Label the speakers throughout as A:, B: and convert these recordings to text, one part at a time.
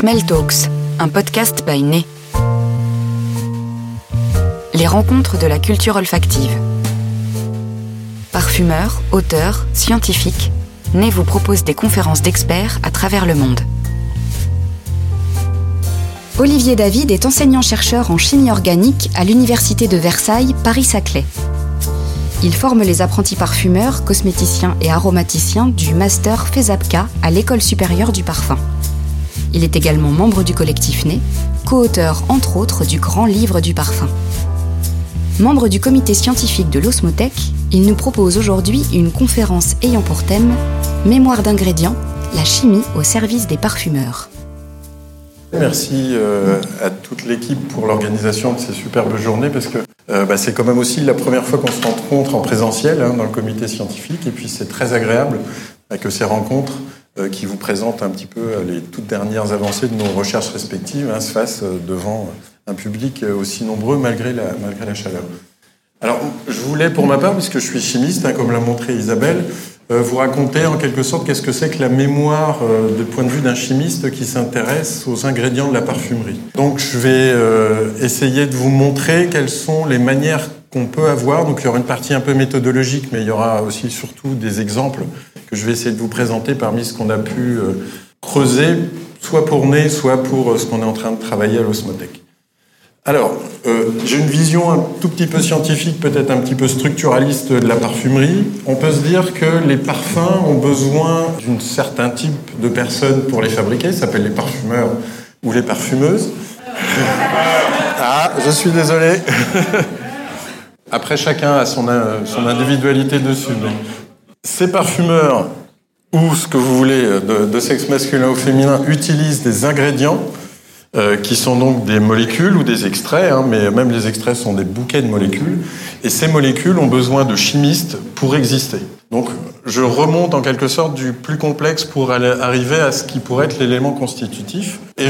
A: Smell Talks, un podcast by Né. Les rencontres de la culture olfactive. Parfumeurs, auteurs, scientifiques, Né vous propose des conférences d'experts à travers le monde. Olivier David est enseignant-chercheur en chimie organique à l'Université de Versailles, Paris-Saclay. Il forme les apprentis parfumeurs, cosméticiens et aromaticiens du master FESAPCA à l'École supérieure du parfum. Il est également membre du collectif Né, co-auteur entre autres du Grand Livre du Parfum. Membre du comité scientifique de l'Osmotech, il nous propose aujourd'hui une conférence ayant pour thème Mémoire d'ingrédients, la chimie au service des parfumeurs.
B: Merci euh, à toute l'équipe pour l'organisation de ces superbes journées parce que euh, bah, c'est quand même aussi la première fois qu'on se rencontre en présentiel hein, dans le comité scientifique et puis c'est très agréable euh, que ces rencontres qui vous présentent un petit peu les toutes dernières avancées de nos recherches respectives hein, se fassent devant un public aussi nombreux malgré la, malgré la chaleur. Alors je voulais pour ma part, puisque je suis chimiste, hein, comme l'a montré Isabelle, euh, vous raconter en quelque sorte qu'est-ce que c'est que la mémoire euh, du point de vue d'un chimiste qui s'intéresse aux ingrédients de la parfumerie. Donc je vais euh, essayer de vous montrer quelles sont les manières qu'on peut avoir. Donc il y aura une partie un peu méthodologique, mais il y aura aussi surtout des exemples que je vais essayer de vous présenter parmi ce qu'on a pu creuser, soit pour Nez, soit pour ce qu'on est en train de travailler à l'Osmotech. Alors, euh, j'ai une vision un tout petit peu scientifique, peut-être un petit peu structuraliste de la parfumerie. On peut se dire que les parfums ont besoin d'un certain type de personnes pour les fabriquer, ça s'appelle les parfumeurs ou les parfumeuses. Ah, je suis désolé. Après, chacun a son, euh, son individualité dessus. ces parfumeurs, ou ce que vous voulez, de, de sexe masculin ou féminin, utilisent des ingrédients euh, qui sont donc des molécules ou des extraits, hein, mais même les extraits sont des bouquets de molécules, et ces molécules ont besoin de chimistes pour exister. Donc je remonte en quelque sorte du plus complexe pour arriver à ce qui pourrait être l'élément constitutif. Et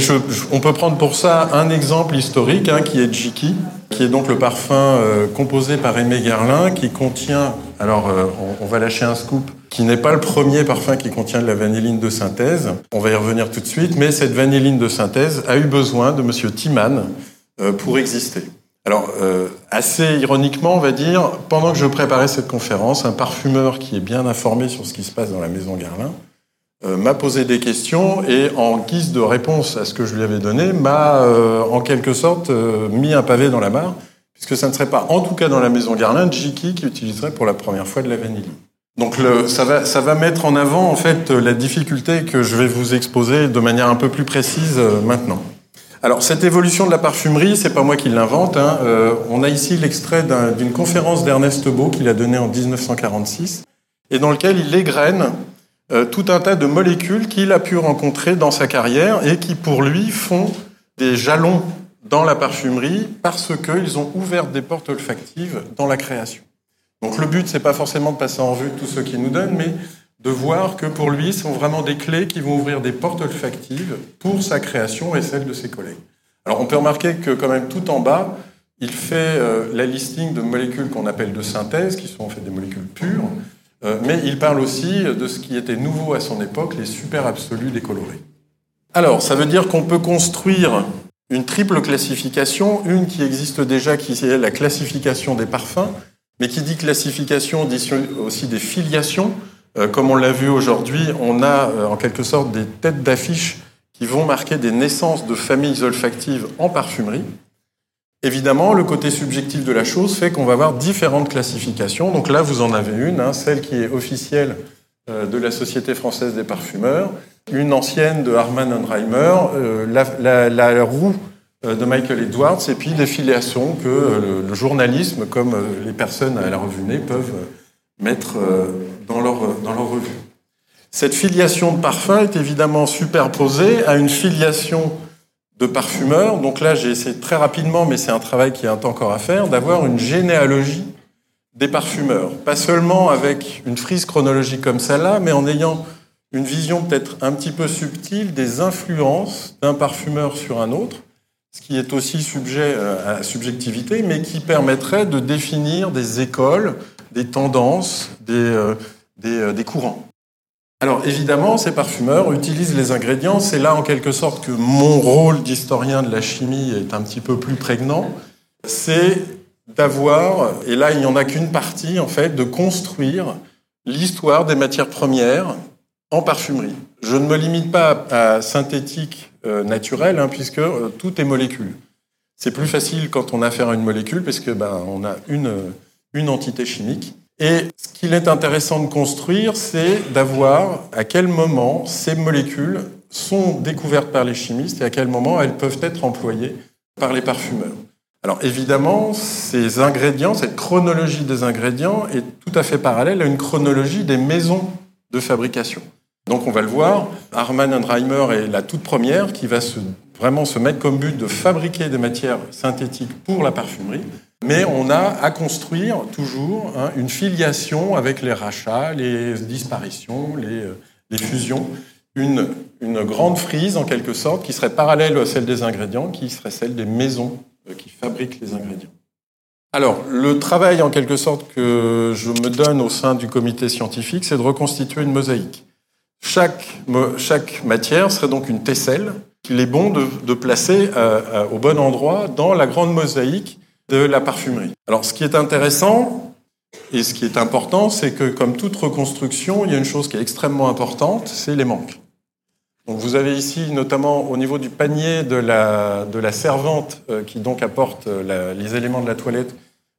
B: on peut prendre pour ça un exemple historique hein, qui est Jiki, qui est donc le parfum euh, composé par Aimé Gerlin, qui contient, alors euh, on, va lâcher un scoop, qui n'est pas le premier parfum qui contient de la vanilline de synthèse. On va y revenir tout de suite, mais cette vanilline de synthèse a eu besoin de Monsieur Timan euh, pour exister. Alors, assez ironiquement, on va dire, pendant que je préparais cette conférence, un parfumeur qui est bien informé sur ce qui se passe dans la maison Garlin m'a posé des questions et, en guise de réponse à ce que je lui avais donné, m'a en quelque sorte mis un pavé dans la mare, puisque ça ne serait pas, en tout cas dans la maison Garlin, Jiki qui utiliserait pour la première fois de la vanilline. Donc ça, va, ça va mettre en avant en fait la difficulté que je vais vous exposer de manière un peu plus précise euh, maintenant. Alors cette évolution de la parfumerie, c'est pas moi qui l'invente. Hein. Euh, on a ici l'extrait d'une conférence d'Ernest Beau qu'il a donnée en 1946 et dans lequel il égrène euh, tout un tas de molécules qu'il a pu rencontrer dans sa carrière et qui pour lui font des jalons dans la parfumerie parce qu'ils ont ouvert des portes olfactives dans la création. Donc le but, c'est pas forcément de passer en revue tout ce qu'il nous donne, mais de voir que pour lui, ce sont vraiment des clés qui vont ouvrir des portes olfactives pour sa création et celle de ses collègues. Alors on peut remarquer que quand même tout en bas, il fait euh, la listing de molécules qu'on appelle de synthèse, qui sont en fait des molécules pures, mais il parle aussi de ce qui était nouveau à son époque, les super absolus décolorés. Alors, ça veut dire qu'on peut construire une triple classification, une qui existe déjà, qui est la classification des parfums, mais qui dit classification dit aussi des filiations. Euh, comme on l'a vu aujourd'hui, on a euh, en quelque sorte des têtes d'affiche qui vont marquer des naissances de familles olfactives en parfumerie. Évidemment, le côté subjectif de la chose fait qu'on va avoir différentes classifications. Donc là, vous en avez une, hein, celle qui est officielle euh, de la Société française des parfumeurs, une ancienne de Harman Andreimer, la, la, roue euh, de Michael Edwards, et puis des filiations que euh, le, journalisme, comme euh, les personnes à la revue Nez, peuvent mettre dans leur, dans leur revue. Cette filiation de parfum est évidemment superposée à une filiation de parfumeurs. Donc là, j'ai essayé très rapidement, mais c'est un travail qui est encore à faire, d'avoir une généalogie des parfumeurs. Pas seulement avec une frise chronologique comme celle-là, mais en ayant une vision peut-être un petit peu subtile des influences d'un parfumeur sur un autre, ce qui est aussi sujet euh, à subjectivité, mais qui permettrait de définir des écoles, des tendances, des, euh, euh, des courants. Alors évidemment, ces parfumeurs utilisent les ingrédients. C'est là en quelque sorte que mon rôle d'historien de la chimie est un petit peu plus prégnant. C'est d'avoir, et là il n'y en a qu'une partie en fait, de construire l'histoire des matières premières en parfumerie. Je ne me limite pas à synthétique euh, naturel, hein, puisque euh, tout est molécule. C'est plus facile quand on a affaire à une molécule, parce que ben, on a une, une entité chimique. Et ce qu'il est intéressant de construire, c'est d'avoir à quel moment ces molécules sont découvertes par les chimistes et à quel moment elles peuvent être employées par les parfumeurs. Alors évidemment, ces ingrédients, cette chronologie des ingrédients est tout à fait parallèle à une chronologie des maisons de fabrication. Donc on va le voir, Arman Reimer est la toute première qui va vraiment se mettre comme but de fabriquer des matières synthétiques pour la parfumerie. Mais on a à construire toujours hein, une filiation avec les rachats, les disparitions, les, euh, les fusions, une, une, grande frise en quelque sorte qui serait parallèle à celle des ingrédients, qui serait celle des maisons euh, qui fabriquent les ingrédients. Alors, le travail en quelque sorte que je me donne au sein du comité scientifique, c'est de reconstituer une mosaïque. Chaque, chaque matière serait donc une tesselle qu'il est bon de, de placer euh, au bon endroit dans la grande mosaïque de la parfumerie. Alors ce qui est intéressant et ce qui est important, c'est que comme toute reconstruction, il y a une chose qui est extrêmement importante, c'est les manques. Donc vous avez ici, notamment au niveau du panier de la, de la servante euh, qui donc apporte euh, les éléments de la toilette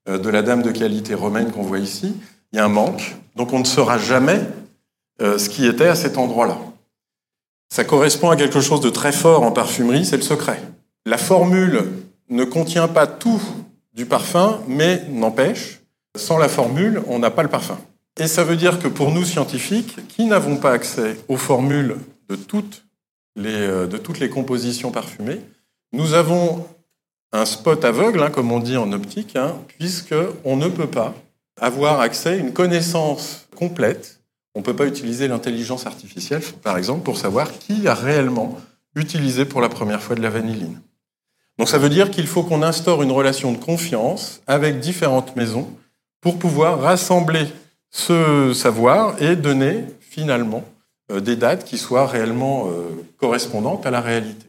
B: euh, de la dame de qualité romaine qu'on voit ici, il y a un manque. Donc on ne saura jamais ce qui était à cet endroit-là. Ça correspond à quelque chose de très fort en parfumerie, c'est le secret. La formule ne contient pas tout du parfum, mais n'empêche, sans la formule, on n'a pas le parfum. Et ça veut dire que pour nous scientifiques, qui n'avons pas accès aux formules de toutes les, euh, compositions parfumées, nous avons un spot aveugle, hein, comme on dit en optique, hein, puisqu'on ne peut pas avoir accès à une connaissance complète. On ne peut pas utiliser l'intelligence artificielle, par exemple, pour savoir qui a réellement utilisé pour la première fois de la vanilline. Donc ça veut dire qu'il faut qu'on instaure une relation de confiance avec différentes maisons pour pouvoir rassembler ce savoir et donner finalement euh, des dates qui soient réellement euh, correspondantes à la réalité.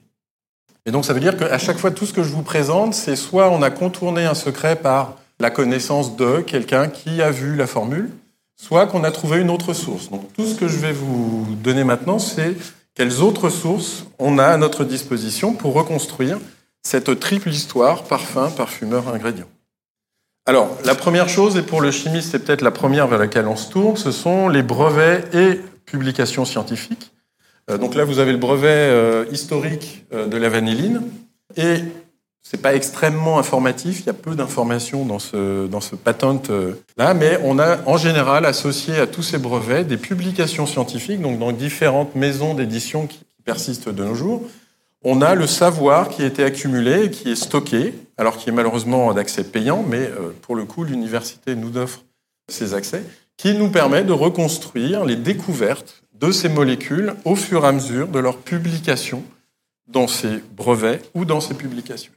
B: Et donc ça veut dire qu'à chaque fois, tout ce que je vous présente, c'est soit on a contourné un secret par la connaissance de quelqu'un qui a vu la formule, soit qu'on a trouvé une autre source. Donc tout ce que je vais vous donner maintenant, c'est quelles autres sources on a à notre disposition pour reconstruire cette triple histoire, parfum, parfumeur, ingrédient. Alors, la première chose, et pour le chimiste, c'est peut-être la première vers laquelle on se tourne, ce sont les brevets et publications scientifiques. Euh, donc là, vous avez le brevet euh, historique euh, de la vanilline, et c'est pas extrêmement informatif, il y a peu d'informations dans ce, dans ce patent là, mais on a en général associé à tous ces brevets des publications scientifiques, donc dans différentes maisons d'édition qui persistent de nos jours, on a le savoir qui a été accumulé, qui est stocké, alors qui est malheureusement d'accès payant, mais euh, pour le coup, l'université nous offre ces accès, qui nous permet de reconstruire les découvertes de ces molécules au fur et à mesure de leur publication dans ces brevets ou dans ces publications.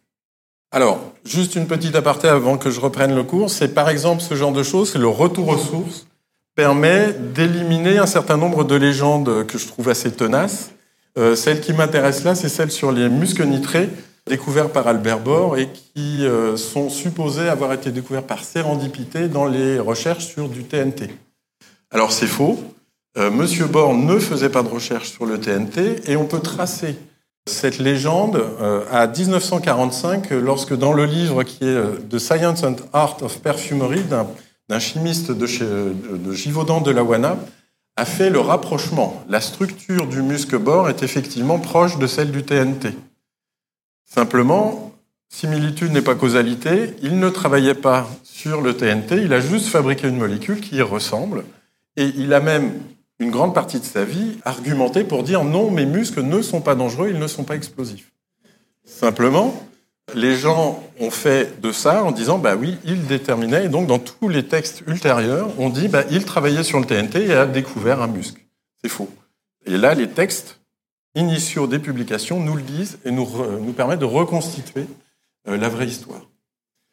B: Alors, juste une petite aparté avant que je reprenne le cours, c'est par exemple ce genre de choses, c'est le retour aux sources, permet d'éliminer un certain nombre de légendes que je trouve assez tenaces, euh, celle qui m'intéresse là, c'est celle sur les musques nitrés découverts par Albert Bohr et qui euh, sont supposés avoir été découverts par sérendipité dans les recherches sur du TNT. Alors c'est faux. Euh, Monsieur Bohr ne faisait pas de recherche sur le TNT et on peut tracer cette légende à 1945 lorsque dans le livre qui est The Science and Art of Perfumery d'un chimiste de, chez, de Givaudan de a fait le rapprochement. La structure du musc bord est effectivement proche de celle du TNT. Simplement, similitude n'est pas causalité, il ne travaillait pas sur le TNT, il a juste fabriqué une molécule qui y ressemble, et il a même, une grande partie de sa vie, argumenté pour dire non, mes muscles ne sont pas dangereux, ils ne sont pas explosifs. Simplement, les gens ont fait de ça en disant bah oui, il déterminait. Et donc dans tous les textes ultérieurs, on dit bah il travaillait sur le TNT et a découvert un muscle. C'est faux. Et là, les textes initiaux des publications nous le disent et nous, nous permettent de reconstituer euh, la vraie histoire.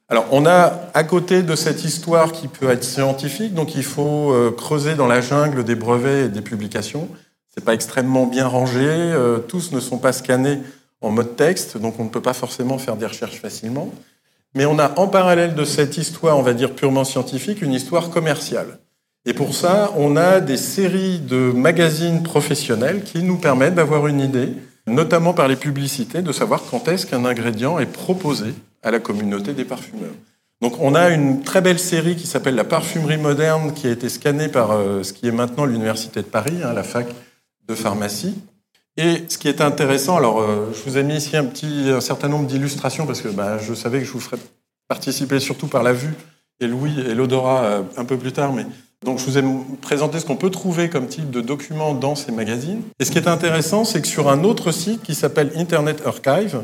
B: Alors, on a à côté de cette histoire qui peut être scientifique, donc il faut euh, creuser dans la jungle des brevets et des publications. C'est pas extrêmement bien rangé, euh, tous ne sont pas scannés en mode texte, donc on ne peut pas forcément faire des recherches facilement. Mais on a en parallèle de cette histoire, on va dire purement scientifique, une histoire commerciale. Et pour ça, on a des séries de magazines professionnels qui nous permettent d'avoir une idée, notamment par les publicités, de savoir quand est-ce qu'un ingrédient est proposé à la communauté des parfumeurs. Donc on a une très belle série qui s'appelle La parfumerie moderne, qui a été scannée par euh, ce qui est maintenant l'Université de Paris, hein, la fac de pharmacie. Et ce qui est intéressant, alors euh, je vous ai mis ici un petit un certain nombre d'illustrations parce que bah, je savais que je vous ferais participer surtout par la vue et l'ouïe et l'odorat euh, un peu plus tard, mais donc je vous ai présenté ce qu'on peut trouver comme type de documents dans ces magazines. Et ce qui est intéressant, c'est que sur un autre site qui s'appelle Internet Archive,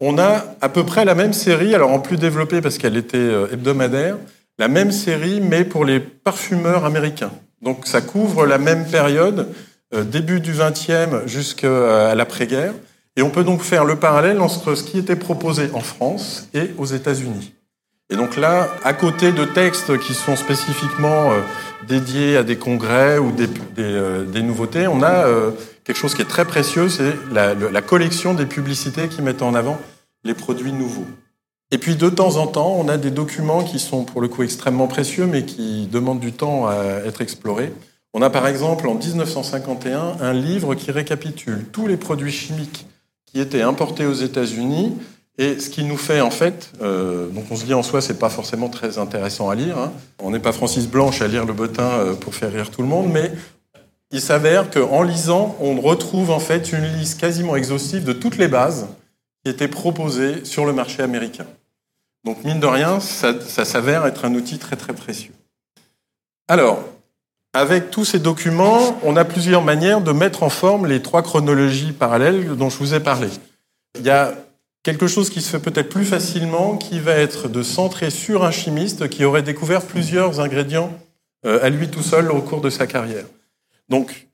B: on a à peu près la même série, alors en plus développée parce qu'elle était euh, hebdomadaire, la même série mais pour les parfumeurs américains. Donc ça couvre la même période, début du 20e jusqu'à l'après-guerre. Et on peut donc faire le parallèle entre ce qui était proposé en France et aux États-Unis. Et donc là, à côté de textes qui sont spécifiquement euh, dédiés à des congrès ou des, nouveautés, on a quelque chose qui est très précieux, c'est la, collection des publicités qui mettent en avant les produits nouveaux. Et puis de temps en temps, on a des documents qui sont pour le coup extrêmement précieux, mais qui demandent du temps à être explorés. On a par exemple en 1951 un livre qui récapitule tous les produits chimiques qui étaient importés aux États-Unis. Et ce qui nous fait en fait, euh, donc on se dit en soi c'est pas forcément très intéressant à lire. Hein. On n'est pas Francis Blanche à lire le bottin euh, pour faire rire tout le monde, mais il s'avère qu'en lisant, on retrouve en fait une liste quasiment exhaustive de toutes les bases qui étaient proposées sur le marché américain. Donc mine de rien, ça, s'avère être un outil très très précieux. Alors, avec tous ces documents, on a plusieurs manières de mettre en forme les trois chronologies parallèles dont je vous ai parlé. Il y a quelque chose qui se fait peut-être plus facilement, qui va être de centrer sur un chimiste qui aurait découvert plusieurs ingrédients euh, à lui tout seul au cours de sa carrière. Donc,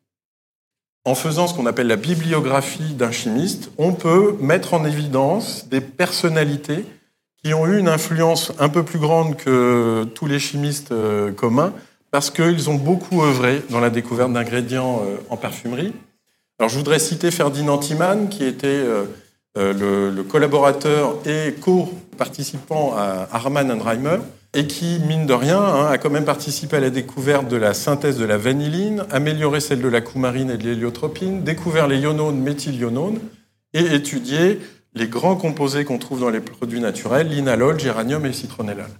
B: en faisant ce qu'on appelle la bibliographie d'un chimiste, on peut mettre en évidence des personnalités qui ont eu une influence un peu plus grande que tous les chimistes euh, communs, parce qu'ils ont beaucoup œuvré dans la découverte d'ingrédients euh, en parfumerie. Alors, je voudrais citer Ferdinand Timan, qui était euh, le, collaborateur et co-participant à Harman Reimer, et qui, mine de rien, hein, a quand même participé à la découverte de la synthèse de la vanilline, amélioré celle de la coumarine et de l'héliotropine, découvert les ionones, méthylionones, et étudié les grands composés qu'on trouve dans les produits naturels, l'inalol, géranium et citronellal.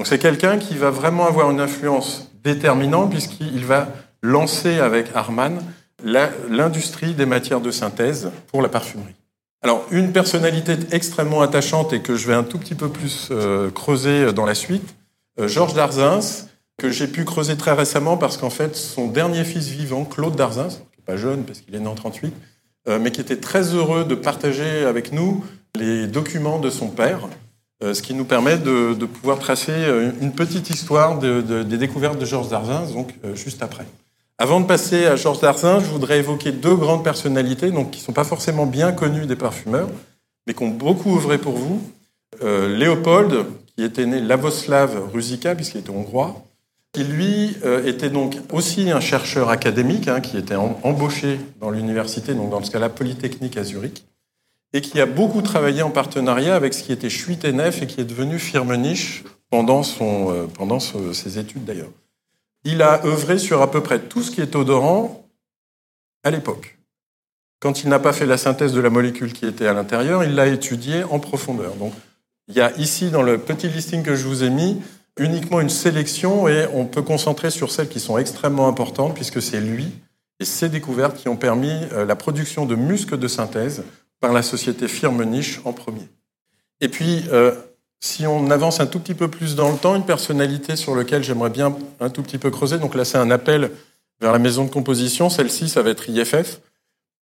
B: Donc c'est quelqu'un qui va vraiment avoir une influence déterminante puisqu'il va lancer avec Harman l'industrie des matières de synthèse pour la parfumerie. Alors, une personnalité extrêmement attachante et que je vais un tout petit peu plus euh, creuser dans la suite, euh, Georges Darzins, que j'ai pu creuser très récemment parce qu'en fait, son dernier fils vivant, Claude Darzins, qui n'est pas jeune parce qu'il est né en 38, euh, mais qui était très heureux de partager avec nous les documents de son père, euh, ce qui nous permet de, pouvoir tracer une petite histoire des découvertes de Georges Darzins, donc juste après. Avant de passer à Georges Darzins, je voudrais évoquer deux grandes personnalités, donc qui ne sont pas forcément bien connues des parfumeurs, mais qui ont beaucoup œuvré pour vous. Léopold, qui était né Lavoslav Ruzika, puisqu'il était hongrois, qui lui euh, était donc aussi un chercheur académique, hein, qui était embauché dans l'université, donc dans ce cas-là Polytechnique à Zurich, et qui a beaucoup travaillé en partenariat avec ce qui était Nef et qui est devenu Firmenich pendant, son, euh, pendant ses études d'ailleurs. Il a œuvré sur à peu près tout ce qui est odorant à l'époque. Quand il n'a pas fait la synthèse de la molécule qui était à l'intérieur, il l'a étudié en profondeur. Donc, il y a ici, dans le petit listing que je vous ai mis, uniquement une sélection et on peut concentrer sur celles qui sont extrêmement importantes puisque c'est lui et ses découvertes qui ont permis euh, la production de muscles de synthèse par la société Firmenich en premier. Et puis, euh, si on avance un tout petit peu plus dans le temps, une personnalité sur laquelle j'aimerais bien un tout petit peu creuser, donc là c'est un appel vers la maison de composition, celle-ci ça va être IFF.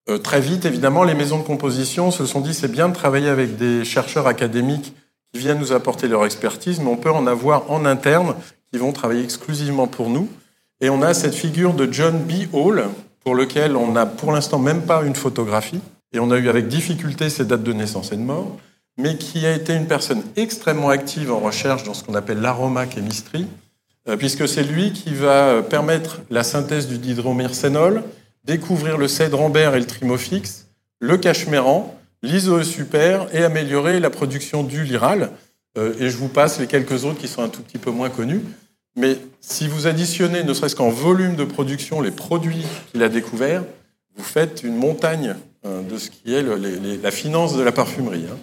B: Euh, très vite, évidemment, les maisons de composition se sont dit c'est bien de travailler avec des chercheurs académiques qui viennent nous apporter leur expertise, mais on peut en avoir en interne qui vont travailler exclusivement pour nous. Et on a cette figure de John B. Hall, pour lequel on n'a pour l'instant même pas une photographie, et on a eu avec difficulté ses dates de naissance et de mort. mais qui a été une personne extrêmement active en recherche dans ce qu'on appelle l'aromachemistie, euh, puisque c'est lui qui va euh, permettre la synthèse du dihydromyrcénol, découvrir le cèdre-ambert et le trimofix, le cachméran, l'isoe-super et améliorer la production du liral. Euh, et je vous passe les quelques autres qui sont un tout petit peu moins connus. Mais si vous additionnez, ne serait-ce qu'en volume de production, les produits qu'il a découverts, vous faites une montagne de ce qui est la finance de la parfumerie. Hein.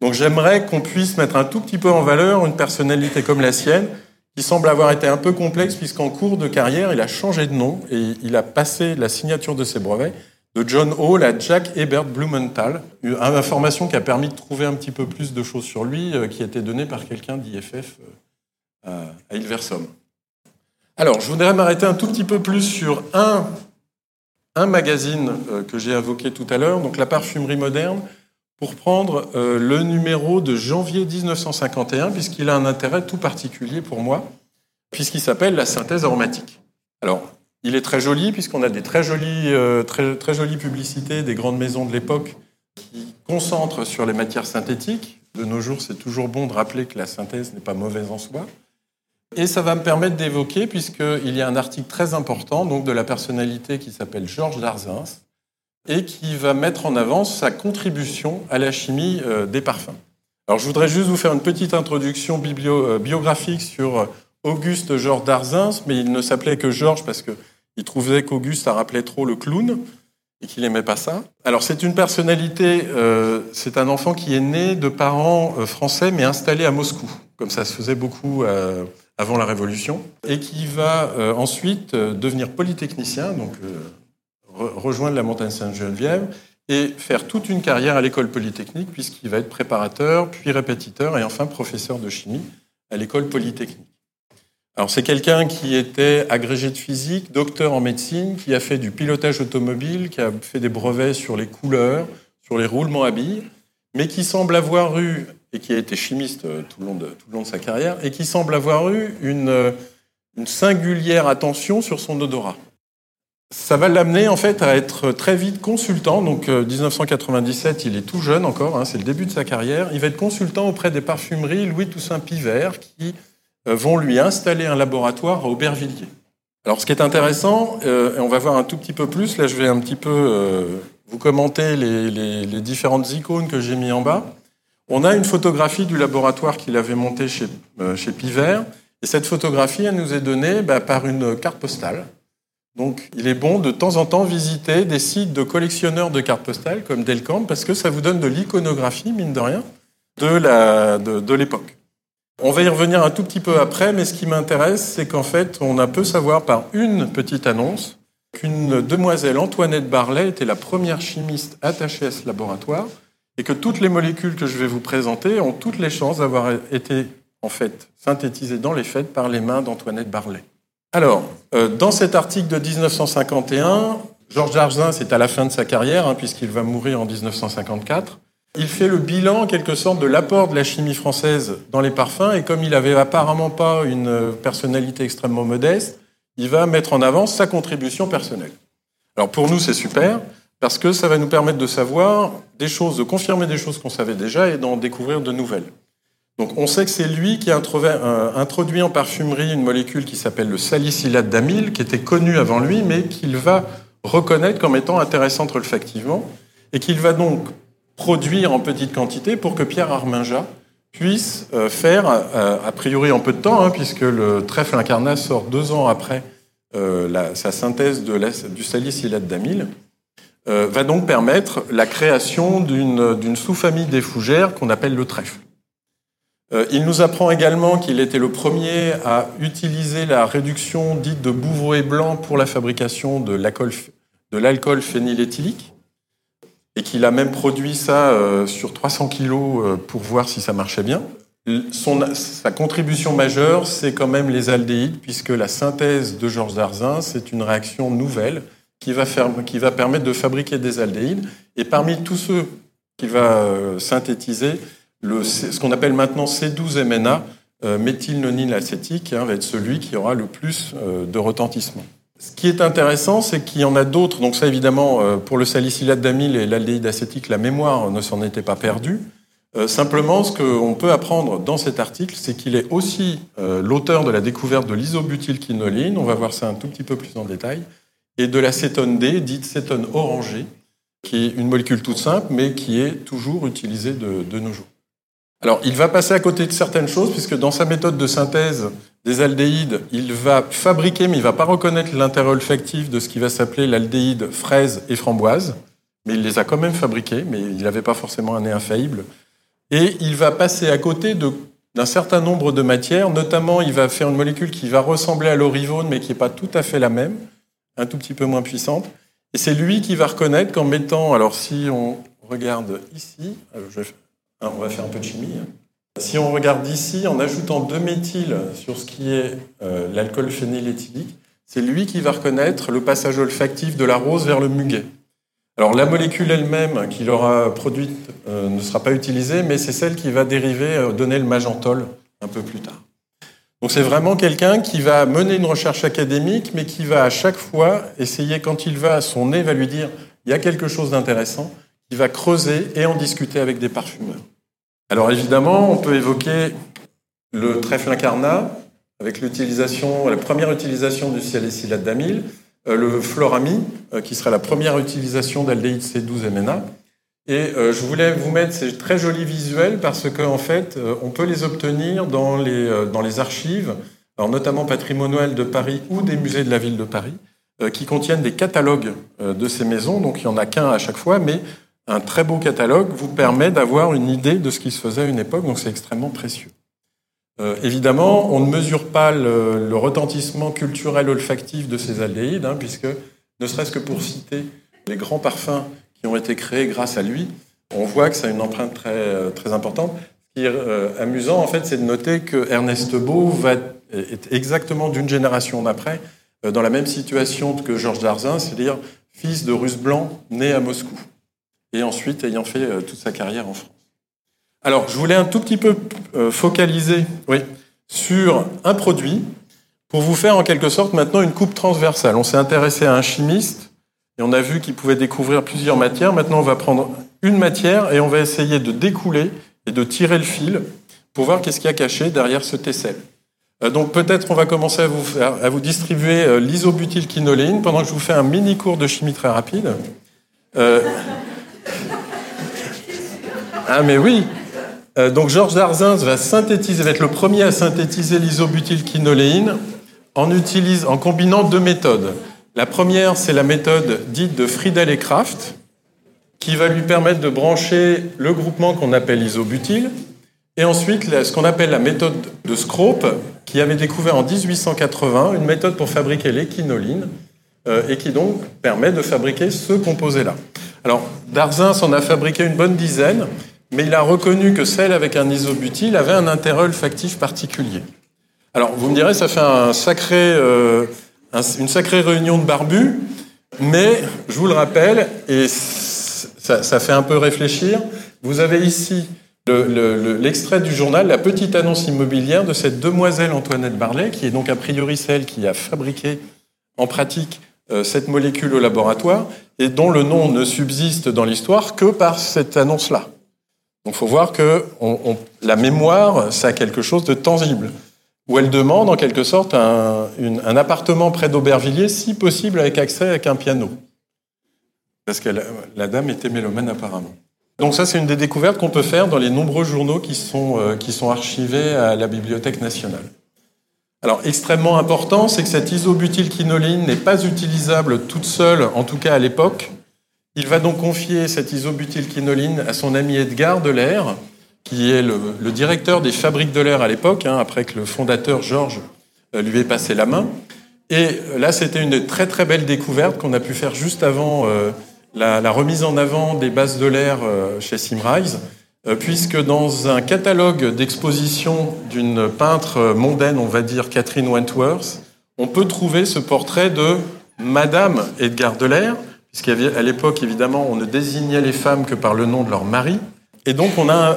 B: Donc j'aimerais qu'on puisse mettre un tout petit peu en valeur une personnalité comme la sienne, qui semble avoir été un peu complexe puisqu'en cours de carrière, il a changé de nom et il a passé la signature de ses brevets de John Hall à Jack Ebert Blumenthal, une information qui a permis de trouver un petit peu plus de choses sur lui, euh, qui a été donnée par quelqu'un d'IFF euh, à Ilversum. Alors, je voudrais m'arrêter un tout petit peu plus sur un, un magazine euh, que j'ai invoqué tout à l'heure, donc la parfumerie moderne, pour prendre euh, le numéro de janvier 1951, puisqu'il a un intérêt tout particulier pour moi, puisqu'il s'appelle la synthèse aromatique. Alors, il est très joli, puisqu'on a des très jolies, euh, très jolies publicités des grandes maisons de l'époque qui concentrent sur les matières synthétiques. De nos jours, c'est toujours bon de rappeler que la synthèse n'est pas mauvaise en soi. Et ça va me permettre d'évoquer, puisqu'il y a un article très important donc de la personnalité qui s'appelle Georges Darzins, et qui va mettre en avant sa contribution à la chimie euh, des parfums. Alors je voudrais juste vous faire une petite introduction euh, biographique sur euh, Auguste Georges Darzins, mais il ne s'appelait que Georges parce qu'il trouvait qu'Auguste, rappelait trop le clown et qu'il n'aimait pas ça. Alors c'est une personnalité, c'est un enfant qui est né de parents français mais installé à Moscou, comme ça se faisait beaucoup avant la Révolution, et qui va ensuite devenir polytechnicien, donc rejoindre la montagne Sainte-Geneviève et faire toute une carrière à l'école polytechnique, puisqu'il va être préparateur, puis répétiteur et enfin professeur de chimie à l'école polytechnique. Alors c'est quelqu'un qui était agrégé de physique, docteur en médecine, qui a fait du pilotage automobile, qui a fait des brevets sur les couleurs, sur les roulements à billes, mais qui semble avoir eu, et qui a été chimiste tout le long de, tout le long de sa carrière, et qui semble avoir eu une, une singulière attention sur son odorat. Ça va l'amener en fait à être très vite consultant. Donc 1997, euh, il est tout jeune encore, hein, c'est le début de sa carrière. Il va être consultant auprès des parfumeries Louis Toussaint Pivert qui euh, vont lui installer un laboratoire à Aubervilliers. Alors ce qui est intéressant, euh, et on va voir un tout petit peu plus, là je vais un petit peu vous commenter les, les, différentes icônes que j'ai mis en bas. On a une photographie du laboratoire qu'il avait monté chez, chez Pivert. Et cette photographie, elle nous est donnée bah, par une carte postale. Donc, il est bon de temps en temps visiter des sites de collectionneurs de cartes postales comme Delcamp parce que ça vous donne de l'iconographie, mine de rien, de l'époque. On va y revenir un tout petit peu après, mais ce qui m'intéresse, c'est qu'en fait, on a peu savoir par une petite annonce qu'une demoiselle Antoinette Barlet était la première chimiste attachée à ce laboratoire et que toutes les molécules que je vais vous présenter ont toutes les chances d'avoir été en fait synthétisées dans les faits par les mains d'Antoinette Barlet. Alors, euh, dans cet article de 1951, Georges Darzin, c'est à la fin de sa carrière, hein, puisqu'il va mourir en 1954. Il fait le bilan, en quelque sorte, de l'apport de la chimie française dans les parfums, et comme il avait apparemment pas une personnalité extrêmement modeste, il va mettre en avant sa contribution personnelle. Alors pour nous, c'est super, parce que ça va nous permettre de savoir des choses, de confirmer des choses qu'on savait déjà et d'en découvrir de nouvelles. Donc on sait que c'est lui qui a euh, introduit en parfumerie une molécule qui s'appelle le salicylate d'amyle, qui était connue avant lui, mais qu'il va reconnaître comme étant intéressante olfactivement, et qu'il va donc produire en petite quantité pour que Pierre Arminja puisse euh, faire, euh, a priori en peu de temps, hein, puisque le trèfle incarnat sort deux ans après sa synthèse du salicylate d'amyle, va donc permettre la création d'une sous-famille des fougères qu'on appelle le trèfle. Euh, il nous apprend également qu'il était le premier à utiliser la réduction dite de Bouvray blanc pour la fabrication de l'alcool phényléthylique et qu'il a même produit ça euh, sur 300 kilos euh, pour voir si ça marchait bien. sa contribution majeure, c'est quand même les aldéhydes, puisque la synthèse de Georges Darzin, c'est une réaction nouvelle qui va, permettre de fabriquer des aldéhydes. Et parmi tous ceux qu'il va synthétiser, ce qu'on appelle maintenant C12MNA, euh, méthylnonylacétique, hein, va être celui qui aura le plus euh, de retentissement. Ce qui est intéressant, c'est qu'il y en a d'autres. Donc ça, évidemment, euh, pour le salicylate d'amyle et l'aldéhyde acétique, la mémoire ne s'en était pas perdue. simplement, ce qu'on peut apprendre dans cet article, c'est qu'il est aussi l'auteur de la découverte de l'isobutylquinoline, on va voir ça un tout petit peu plus en détail, et de la cétone D, dite cétone orangée, qui est une molécule toute simple, mais qui est toujours utilisée de, nos jours. Alors, il va passer à côté de certaines choses, puisque dans sa méthode de synthèse des aldéhydes, il va fabriquer, mais il ne va pas reconnaître l'intérêt olfactif de ce qui va s'appeler l'aldéhyde fraise et framboise, mais il les a quand même fabriqués, mais il n'avait pas forcément un nez infaillible. Et il va passer à côté d'un certain nombre de matières, notamment il va faire une molécule qui va ressembler à l'orivone, mais qui n'est pas tout à fait la même, un tout petit peu moins puissante. Et c'est lui qui va reconnaître qu'en mettant, alors si on regarde ici, euh, hein, on va faire un peu de chimie. Hein. Si on regarde ici, en ajoutant 2 méthyl sur ce qui est euh, l'alcool phényléthylique, c'est lui qui va reconnaître le passage olfactif de la rose vers le muguet. Alors la molécule elle-même qu'il aura produite euh, ne sera pas utilisée, mais c'est celle qui va dériver, donner le magentol un peu plus tard. Donc c'est vraiment quelqu'un qui va mener une recherche académique, mais qui va à chaque fois essayer, quand il va, son nez va lui dire il y a quelque chose d'intéressant, il va creuser et en discuter avec des parfumeurs. Alors évidemment, on peut évoquer le trèfle incarnat, avec l'utilisation, la première utilisation du salicylate d'amyle, euh, le florami, euh, qui sera la première utilisation d'aldéhyde C12MNA, et euh, je voulais vous mettre ces très jolis visuels parce qu'en en fait, euh, on peut les obtenir dans les, euh, archives, notamment patrimoniales de Paris ou des musées de la ville de Paris, qui contiennent des catalogues de ces maisons. Donc il n'y en a qu'un à chaque fois, mais un très beau catalogue vous permet d'avoir une idée de ce qui se faisait à une époque, donc c'est extrêmement précieux. évidemment, on ne mesure pas le, retentissement culturel olfactif de ces aldéhydes, hein, puisque, ne serait-ce que pour citer les grands parfums qui ont été créés grâce à lui, on voit que ça a une empreinte très, euh, très importante. Ce qui est euh, amusant, en fait, c'est de noter que Ernest Beau est exactement d'une génération d'après, euh, dans la même situation que Georges Darzin, c'est-à-dire fils de Russe blanc né à Moscou, et ensuite ayant fait toute sa carrière en France. Alors, je voulais un tout petit peu focaliser oui, sur un produit pour vous faire en quelque sorte maintenant une coupe transversale. On s'est intéressé à un chimiste on a vu qu'il pouvait découvrir plusieurs matières. Maintenant, on va prendre une matière et on va essayer de découler et de tirer le fil pour voir qu'est-ce qu'il y a caché derrière ce tessel. Euh, donc peut-être on va commencer à vous, distribuer euh, l'isobutylquinoléine pendant que je vous fais un mini cours de chimie très rapide. Euh... Ah mais oui Donc Georges Darzins va synthétiser, va être le premier à synthétiser l'isobutylquinoléine en, en combinant deux méthodes. La première, c'est la méthode dite de Friedel et Kraft, qui va lui permettre de brancher le groupement qu'on appelle isobutyl, et ensuite ce qu'on appelle la méthode de Scrope, qui avait découvert en 1880 une méthode pour fabriquer l'équinoline, euh, et qui donc permet de fabriquer ce composé-là. Alors, Darzin s'en a fabriqué une bonne dizaine, mais il a reconnu que celle avec un isobutyl avait un intérêt olfactif particulier. Alors, vous me direz, ça fait un sacré... Euh, une sacrée réunion de barbus, mais je vous le rappelle, et ça, fait un peu réfléchir, vous avez ici l'extrait du journal, la petite annonce immobilière de cette demoiselle Antoinette Barlet, qui est donc a priori celle qui a fabriqué en pratique euh, cette molécule au laboratoire, et dont le nom ne subsiste dans l'histoire que par cette annonce-là. Donc il faut voir que la mémoire, ça a quelque chose de tangible où elle demande en quelque sorte un, appartement près d'Aubervilliers, si possible avec accès avec un piano. Parce que la, dame était mélomane apparemment. Donc ça, c'est une des découvertes qu'on peut faire dans les nombreux journaux qui sont, euh, qui sont archivés à la Bibliothèque nationale. Alors, extrêmement important, c'est que cette isobutylquinoline n'est pas utilisable toute seule, en tout cas à l'époque. Il va donc confier cette isobutylquinoline à son ami Edgar Delair, qui est le, directeur des fabriques de l'air à l'époque, hein, après que le fondateur Georges euh, lui ait passé la main. Et là, c'était une très très belle découverte qu'on a pu faire juste avant euh, la, remise en avant des bases de l'air euh, chez Simrise, puisque dans un catalogue d'exposition d'une peintre mondaine, on va dire Catherine Wentworth, on peut trouver ce portrait de Madame Edgar Delair, puisqu'à l'époque, évidemment, on ne désignait les femmes que par le nom de leur mari. Et donc, on a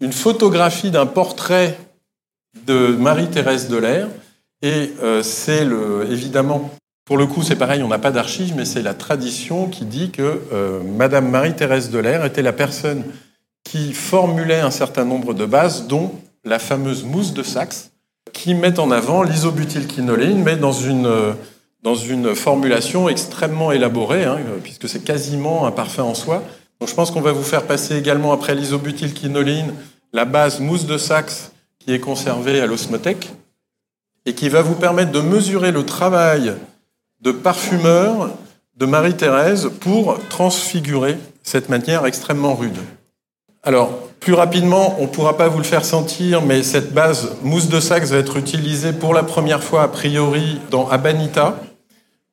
B: une photographie d'un portrait de Marie-Thérèse Delair. Et euh, c'est évidemment, pour le coup, c'est pareil, on n'a pas d'archives, mais c'est la tradition qui dit que euh, Madame Marie-Thérèse Delair était la personne qui formulait un certain nombre de bases, dont la fameuse mousse de Saxe, qui met en avant l'isobutylquinoline, mais dans une, dans une formulation extrêmement élaborée, hein, puisque c'est quasiment un parfum en soi. Donc je pense qu'on va vous faire passer également après l'isobutylquinoline la base mousse de Saxe qui est conservée à l'osmothèque et qui va vous permettre de mesurer le travail de parfumeur de Marie-Thérèse pour transfigurer cette matière extrêmement rude. Alors, plus rapidement, on ne pourra pas vous le faire sentir, mais cette base mousse de Saxe va être utilisée pour la première fois, a priori, dans Abanita.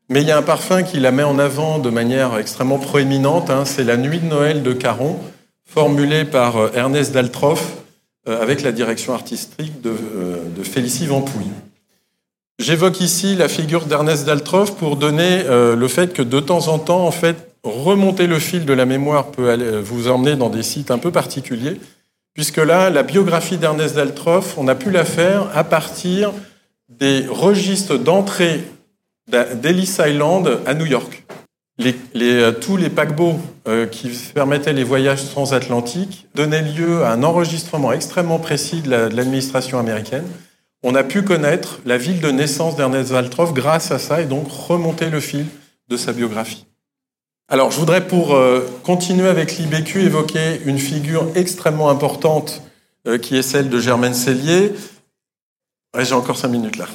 B: Mais il y a un parfum qui la met en avant de manière extrêmement proéminente, hein, c'est la Nuit de Noël de Caron, formulée par euh, Ernest Daltroff, euh, avec la direction artistique de, euh, Félicie Vampouille. J'évoque ici la figure d'Ernest Daltroff pour donner le fait que de temps en temps, en fait, remonter le fil de la mémoire peut vous emmener dans des sites un peu particuliers, puisque là, la biographie d'Ernest Daltroff, on a pu la faire à partir des registres d'entrée d'Ellis Island à New York. Euh, tous les paquebots euh, qui permettaient les voyages transatlantiques donnaient lieu à un enregistrement extrêmement précis de l'administration américaine. On a pu connaître la ville de naissance d'Ernest Daltroff grâce à ça et donc remonter le fil de sa biographie. Alors, je voudrais, pour euh, continuer avec l'IBQ, évoquer une figure extrêmement importante qui est celle de Germaine Cellier. J'ai encore cinq minutes là.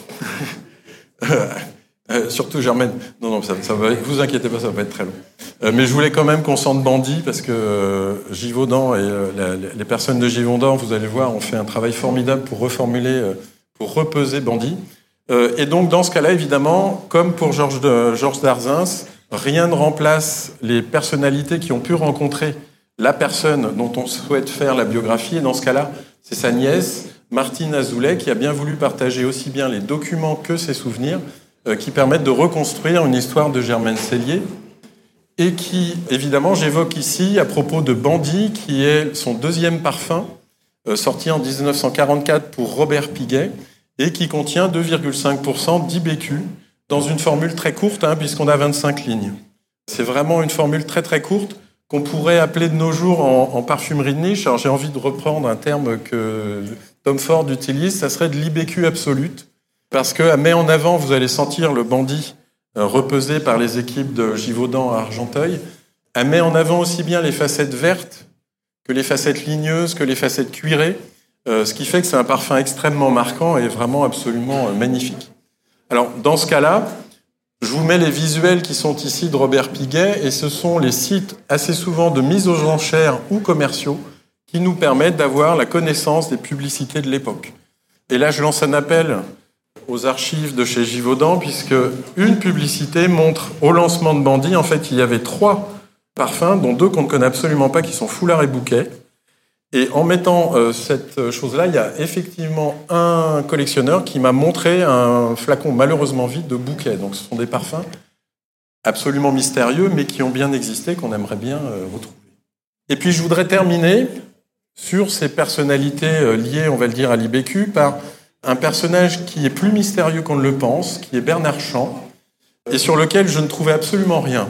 B: Euh, surtout Germaine. Non, non, ça, va, vous inquiétez pas, ça va pas être très long. mais je voulais quand même qu'on sente Bandit parce que Givaudan et les personnes de Givaudan, vous allez voir, ont fait un travail formidable pour reformuler, pour repeser Bandit. et donc, dans ce cas-là, évidemment, comme pour Georges Georges Darzins, Rien ne remplace les personnalités qui ont pu rencontrer la personne dont on souhaite faire la biographie. Et dans ce cas-là, c'est sa nièce, Martine Azoulay, qui a bien voulu partager aussi bien les documents que ses souvenirs, euh, qui permettent de reconstruire une histoire de Germaine Cellier. Et qui, évidemment, j'évoque ici à propos de Bandit, qui est son deuxième parfum, euh, sorti en 1944 pour Robert Piguet, et qui contient 2,5% d'IBQ, dans une formule très courte, hein, puisqu'on a 25 lignes. C'est vraiment une formule très très courte qu'on pourrait appeler de nos jours en, parfumerie de niche. Alors j'ai envie de reprendre un terme que Tom Ford utilise, ça serait de l'IBQ absolute, parce que met en avant, vous allez sentir le bandit euh, repesé par les équipes de Givaudan à Argenteuil. Elle met en avant aussi bien les facettes vertes que les facettes ligneuses, que les facettes cuirées, euh, ce qui fait que c'est un parfum extrêmement marquant et vraiment absolument euh, magnifique. Alors, dans ce cas-là, je vous mets les visuels qui sont ici de Robert Piguet, et ce sont les sites assez souvent de mise aux enchères ou commerciaux qui nous permettent d'avoir la connaissance des publicités de l'époque. Et là, je lance un appel aux archives de chez Givaudan, puisque une publicité montre au lancement de Bandit, en fait, il y avait trois parfums, dont deux qu'on ne connaît absolument pas, qui sont Foulard et Bouquet. Et en mettant euh, cette chose-là, il y a effectivement un collectionneur qui m'a montré un flacon malheureusement vide de bouquets. Donc ce sont des parfums absolument mystérieux, mais qui ont bien existé, qu'on aimerait bien euh, retrouver. Et puis je voudrais terminer sur ces personnalités euh, liées, on va le dire, à l'IBQ, par un personnage qui est plus mystérieux qu'on ne le pense, qui est Bernard Champ, et sur lequel je ne trouvais absolument rien.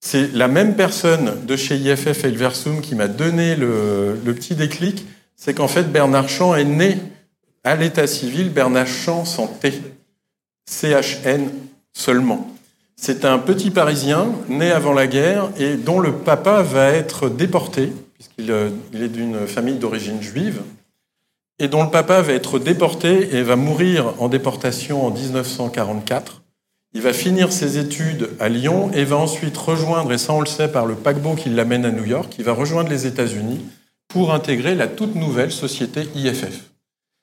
B: C'est la même personne de chez IFF et Versum qui m'a donné le, petit déclic, c'est qu'en fait Bernard Champ est né à l'état civil, Bernard Champ sans T, C-H-N seulement. C'est un petit Parisien né avant la guerre et dont le papa va être déporté, puisqu'il euh, est d'une famille d'origine juive, et dont le papa va être déporté et va mourir en déportation en 1944. Il va finir ses études à Lyon et va ensuite rejoindre, et ça on le sait par le paquebot qui l'amène à New York, il va rejoindre les États-Unis pour intégrer la toute nouvelle société IFF.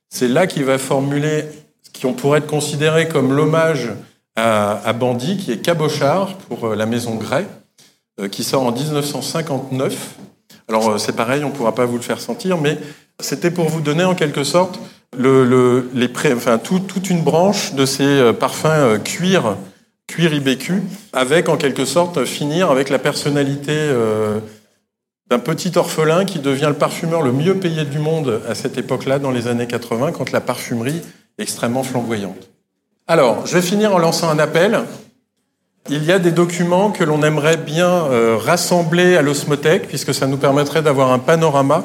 B: C'est là qu'il va formuler ce qu'on pourrait considérer comme l'hommage à, à Bandy, qui est Cabochard pour euh, la maison Gray, euh, qui sort en 1959. Alors euh, c'est pareil, on ne pourra pas vous le faire sentir, mais c'était pour vous donner en quelque sorte toute une branche de ces euh, parfums euh, cuir, cuir IBQ, avec en quelque sorte finir avec la personnalité d'un petit orphelin qui devient le parfumeur le mieux payé du monde à cette époque-là, dans les années 80, quand la parfumerie est extrêmement flamboyante. Alors, je vais finir en lançant un appel. Il y a des documents que l'on aimerait bien euh, rassembler à l'osmothèque, puisque ça nous permettrait d'avoir un panorama.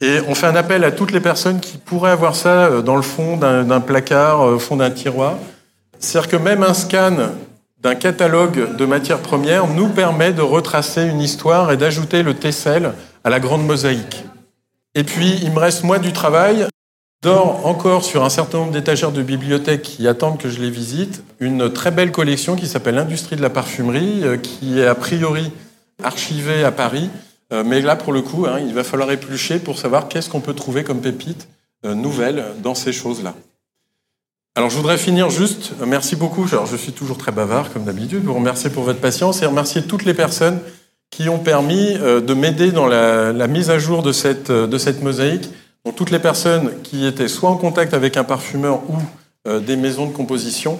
B: Et on fait un appel à toutes les personnes qui pourraient avoir ça euh, dans le fond d'un placard, au fond d'un tiroir. C'est-à-dire que même un scan d'un catalogue de matières premières nous permet de retracer une histoire et d'ajouter le tessel à la grande mosaïque. Et puis, il me reste moins du travail. Dors encore sur un certain nombre d'étagères de bibliothèques qui attendent que je les visite une très belle collection qui s'appelle L'industrie de la parfumerie, euh, qui est a priori archivée à Paris. Euh, mais là, pour le coup, hein, il va falloir éplucher pour savoir qu'est-ce qu'on peut trouver comme pépite euh, nouvelle dans ces choses-là. Alors je voudrais finir juste, merci beaucoup, alors je suis toujours très bavard comme d'habitude, vous remercier pour votre patience et remercier toutes les personnes qui ont permis de m'aider dans la, mise à jour de cette, de cette mosaïque. Donc toutes les personnes qui étaient soit en contact avec un parfumeur ou des maisons de composition,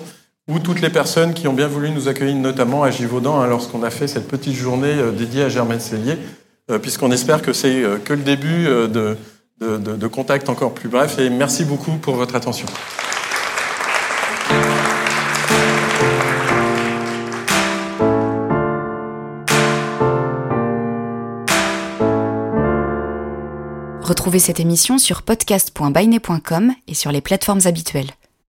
B: ou toutes les personnes qui ont bien voulu nous accueillir, notamment à Givaudan, hein, lorsqu'on a fait cette petite journée dédiée à Germaine Cellier, puisqu'on espère que c'est que le début de, de, de contacts encore plus brefs. Et merci beaucoup pour votre attention.
A: Retrouvez cette émission sur podcast.bainet.com et sur les plateformes habituelles.